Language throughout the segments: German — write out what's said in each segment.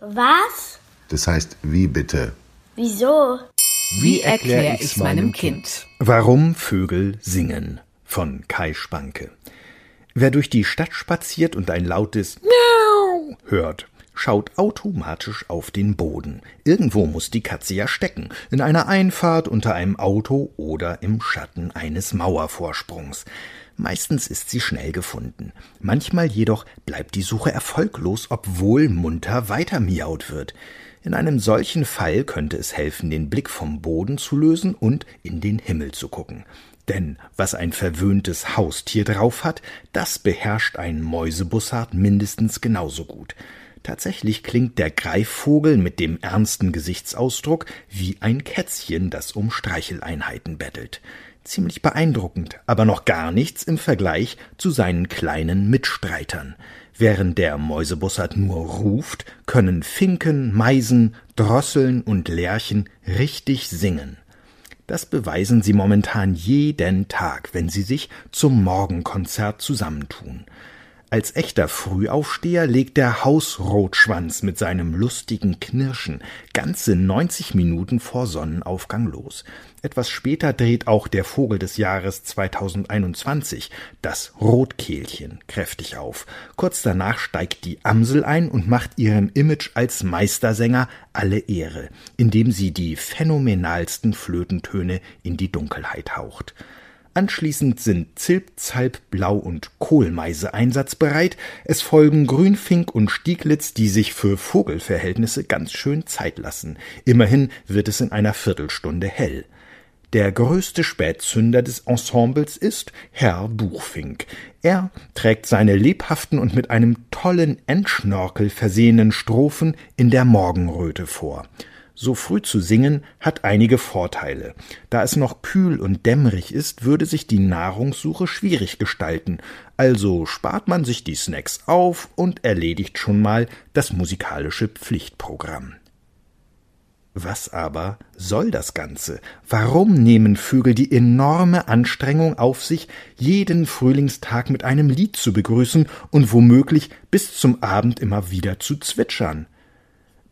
Was? Das heißt, wie bitte? Wieso? Wie erkläre ich's meinem Kind? Warum Vögel singen von Kai Spanke. Wer durch die Stadt spaziert und ein lautes Miau hört, schaut automatisch auf den Boden. Irgendwo muss die Katze ja stecken. In einer Einfahrt, unter einem Auto oder im Schatten eines Mauervorsprungs. Meistens ist sie schnell gefunden. Manchmal jedoch bleibt die Suche erfolglos, obwohl munter weiter miaut wird. In einem solchen Fall könnte es helfen, den Blick vom Boden zu lösen und in den Himmel zu gucken. Denn was ein verwöhntes Haustier drauf hat, das beherrscht ein Mäusebussard mindestens genauso gut. Tatsächlich klingt der Greifvogel mit dem ernsten Gesichtsausdruck wie ein Kätzchen, das um Streicheleinheiten bettelt. Ziemlich beeindruckend, aber noch gar nichts im Vergleich zu seinen kleinen Mitstreitern. Während der Mäusebussard nur ruft, können Finken, Meisen, Drosseln und Lerchen richtig singen. Das beweisen sie momentan jeden Tag, wenn sie sich zum Morgenkonzert zusammentun. Als echter Frühaufsteher legt der Hausrotschwanz mit seinem lustigen Knirschen ganze 90 Minuten vor Sonnenaufgang los. Etwas später dreht auch der Vogel des Jahres 2021, das Rotkehlchen, kräftig auf. Kurz danach steigt die Amsel ein und macht ihrem Image als Meistersänger alle Ehre, indem sie die phänomenalsten Flötentöne in die Dunkelheit haucht. Anschließend sind Zilp, Zalp, Blau und Kohlmeise einsatzbereit. Es folgen Grünfink und Stieglitz, die sich für Vogelverhältnisse ganz schön Zeit lassen. Immerhin wird es in einer Viertelstunde hell. Der größte Spätzünder des Ensembles ist Herr Buchfink. Er trägt seine lebhaften und mit einem tollen Endschnorkel versehenen Strophen in der Morgenröte vor. So früh zu singen hat einige Vorteile. Da es noch kühl und dämmerig ist, würde sich die Nahrungssuche schwierig gestalten, also spart man sich die Snacks auf und erledigt schon mal das musikalische Pflichtprogramm. Was aber soll das Ganze? Warum nehmen Vögel die enorme Anstrengung auf sich, jeden Frühlingstag mit einem Lied zu begrüßen und womöglich bis zum Abend immer wieder zu zwitschern?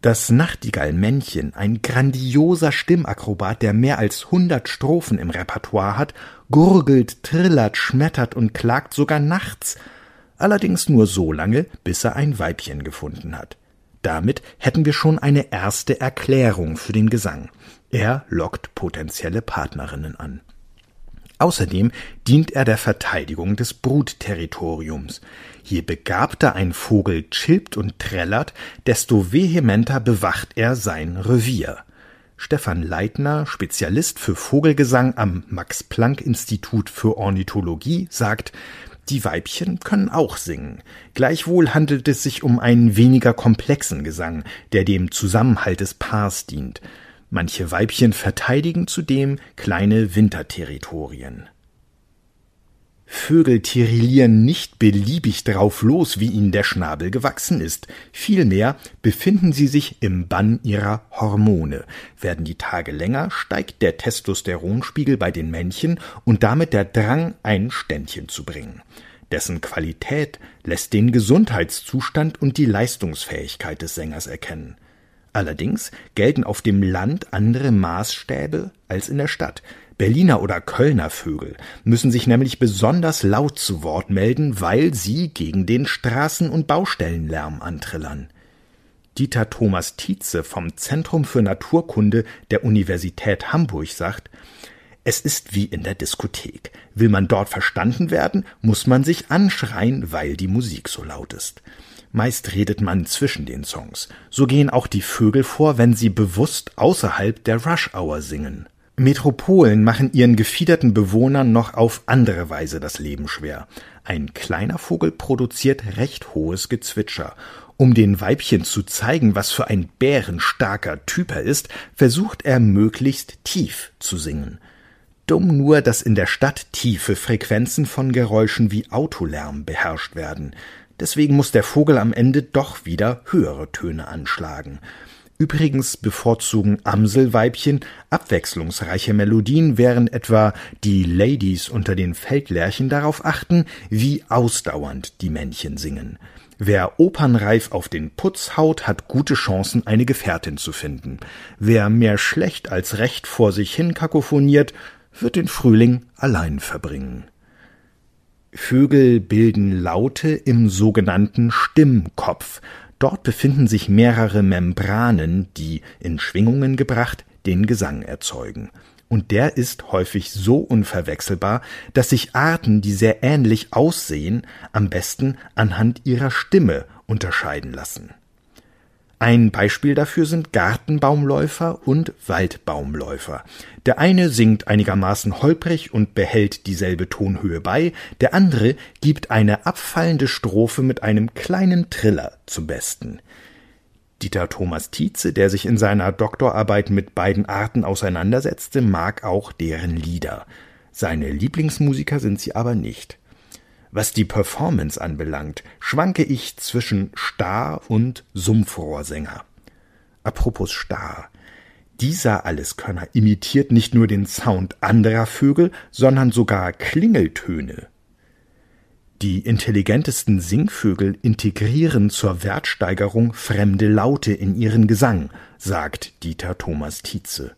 Das Nachtigallmännchen, ein grandioser Stimmakrobat, der mehr als hundert Strophen im Repertoire hat, gurgelt, trillert, schmettert und klagt sogar nachts, allerdings nur so lange, bis er ein Weibchen gefunden hat. Damit hätten wir schon eine erste Erklärung für den Gesang. Er lockt potenzielle Partnerinnen an. Außerdem dient er der Verteidigung des Brutterritoriums. Je begabter ein Vogel chilpt und trällert, desto vehementer bewacht er sein Revier. Stefan Leitner, Spezialist für Vogelgesang am Max Planck Institut für Ornithologie, sagt, die Weibchen können auch singen. Gleichwohl handelt es sich um einen weniger komplexen Gesang, der dem Zusammenhalt des Paars dient. Manche Weibchen verteidigen zudem kleine Winterterritorien. Vögel tirillieren nicht beliebig drauf los, wie ihnen der Schnabel gewachsen ist. Vielmehr befinden sie sich im Bann ihrer Hormone. Werden die Tage länger, steigt der Testosteronspiegel bei den Männchen und damit der Drang, ein Ständchen zu bringen. Dessen Qualität lässt den Gesundheitszustand und die Leistungsfähigkeit des Sängers erkennen. Allerdings gelten auf dem Land andere Maßstäbe als in der Stadt. Berliner oder Kölner Vögel müssen sich nämlich besonders laut zu Wort melden, weil sie gegen den Straßen- und Baustellenlärm antrillern. Dieter Thomas Tietze vom Zentrum für Naturkunde der Universität Hamburg sagt, es ist wie in der Diskothek. Will man dort verstanden werden, muss man sich anschreien, weil die Musik so laut ist. Meist redet man zwischen den Songs. So gehen auch die Vögel vor, wenn sie bewusst außerhalb der Rush Hour singen. Metropolen machen ihren gefiederten Bewohnern noch auf andere Weise das Leben schwer. Ein kleiner Vogel produziert recht hohes Gezwitscher. Um den Weibchen zu zeigen, was für ein bärenstarker Typ er ist, versucht er möglichst tief zu singen. Dumm nur, dass in der Stadt tiefe Frequenzen von Geräuschen wie Autolärm beherrscht werden. Deswegen muss der Vogel am Ende doch wieder höhere Töne anschlagen. Übrigens bevorzugen Amselweibchen abwechslungsreiche Melodien, während etwa die Ladies unter den Feldlerchen darauf achten, wie ausdauernd die Männchen singen. Wer opernreif auf den Putz haut, hat gute Chancen, eine Gefährtin zu finden. Wer mehr schlecht als recht vor sich hin kakophoniert, wird den Frühling allein verbringen. Vögel bilden Laute im sogenannten Stimmkopf. Dort befinden sich mehrere Membranen, die, in Schwingungen gebracht, den Gesang erzeugen. Und der ist häufig so unverwechselbar, dass sich Arten, die sehr ähnlich aussehen, am besten anhand ihrer Stimme unterscheiden lassen. Ein Beispiel dafür sind Gartenbaumläufer und Waldbaumläufer. Der eine singt einigermaßen holprig und behält dieselbe Tonhöhe bei, der andere gibt eine abfallende Strophe mit einem kleinen Triller zum Besten. Dieter Thomas Tietze, der sich in seiner Doktorarbeit mit beiden Arten auseinandersetzte, mag auch deren Lieder. Seine Lieblingsmusiker sind sie aber nicht. Was die Performance anbelangt, schwanke ich zwischen Star und Sumpfrohrsänger. Apropos Star. Dieser Alleskönner imitiert nicht nur den Sound anderer Vögel, sondern sogar Klingeltöne. Die intelligentesten Singvögel integrieren zur Wertsteigerung fremde Laute in ihren Gesang, sagt Dieter Thomas Tietze.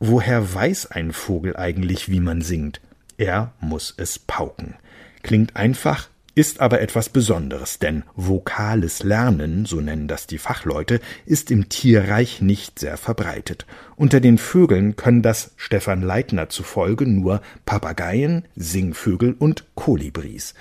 Woher weiß ein Vogel eigentlich, wie man singt? Er muss es pauken. Klingt einfach, ist aber etwas Besonderes, denn vokales Lernen, so nennen das die Fachleute, ist im Tierreich nicht sehr verbreitet. Unter den Vögeln können das Stefan Leitner zufolge nur Papageien, Singvögel und Kolibris.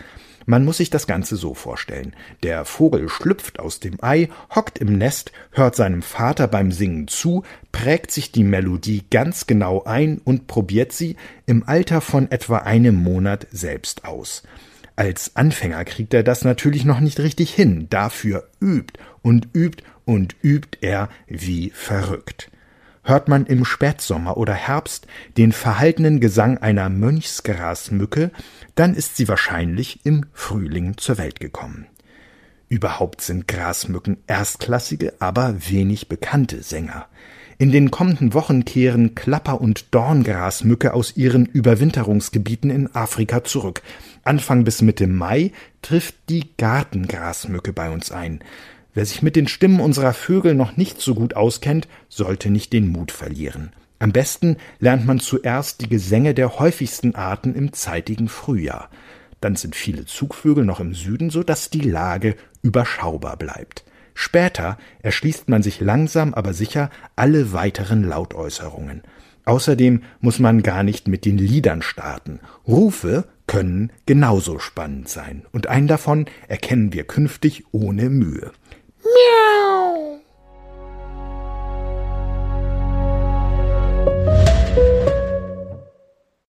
Man muss sich das Ganze so vorstellen. Der Vogel schlüpft aus dem Ei, hockt im Nest, hört seinem Vater beim Singen zu, prägt sich die Melodie ganz genau ein und probiert sie im Alter von etwa einem Monat selbst aus. Als Anfänger kriegt er das natürlich noch nicht richtig hin, dafür übt und übt und übt er wie verrückt hört man im Spätsommer oder Herbst den verhaltenen Gesang einer Mönchsgrasmücke, dann ist sie wahrscheinlich im Frühling zur Welt gekommen. Überhaupt sind Grasmücken erstklassige, aber wenig bekannte Sänger. In den kommenden Wochen kehren Klapper- und Dorngrasmücke aus ihren Überwinterungsgebieten in Afrika zurück. Anfang bis Mitte Mai trifft die Gartengrasmücke bei uns ein. Wer sich mit den Stimmen unserer Vögel noch nicht so gut auskennt, sollte nicht den Mut verlieren. Am besten lernt man zuerst die Gesänge der häufigsten Arten im zeitigen Frühjahr. Dann sind viele Zugvögel noch im Süden, so dass die Lage überschaubar bleibt. Später erschließt man sich langsam aber sicher alle weiteren Lautäußerungen. Außerdem muss man gar nicht mit den Liedern starten. Rufe können genauso spannend sein, und einen davon erkennen wir künftig ohne Mühe.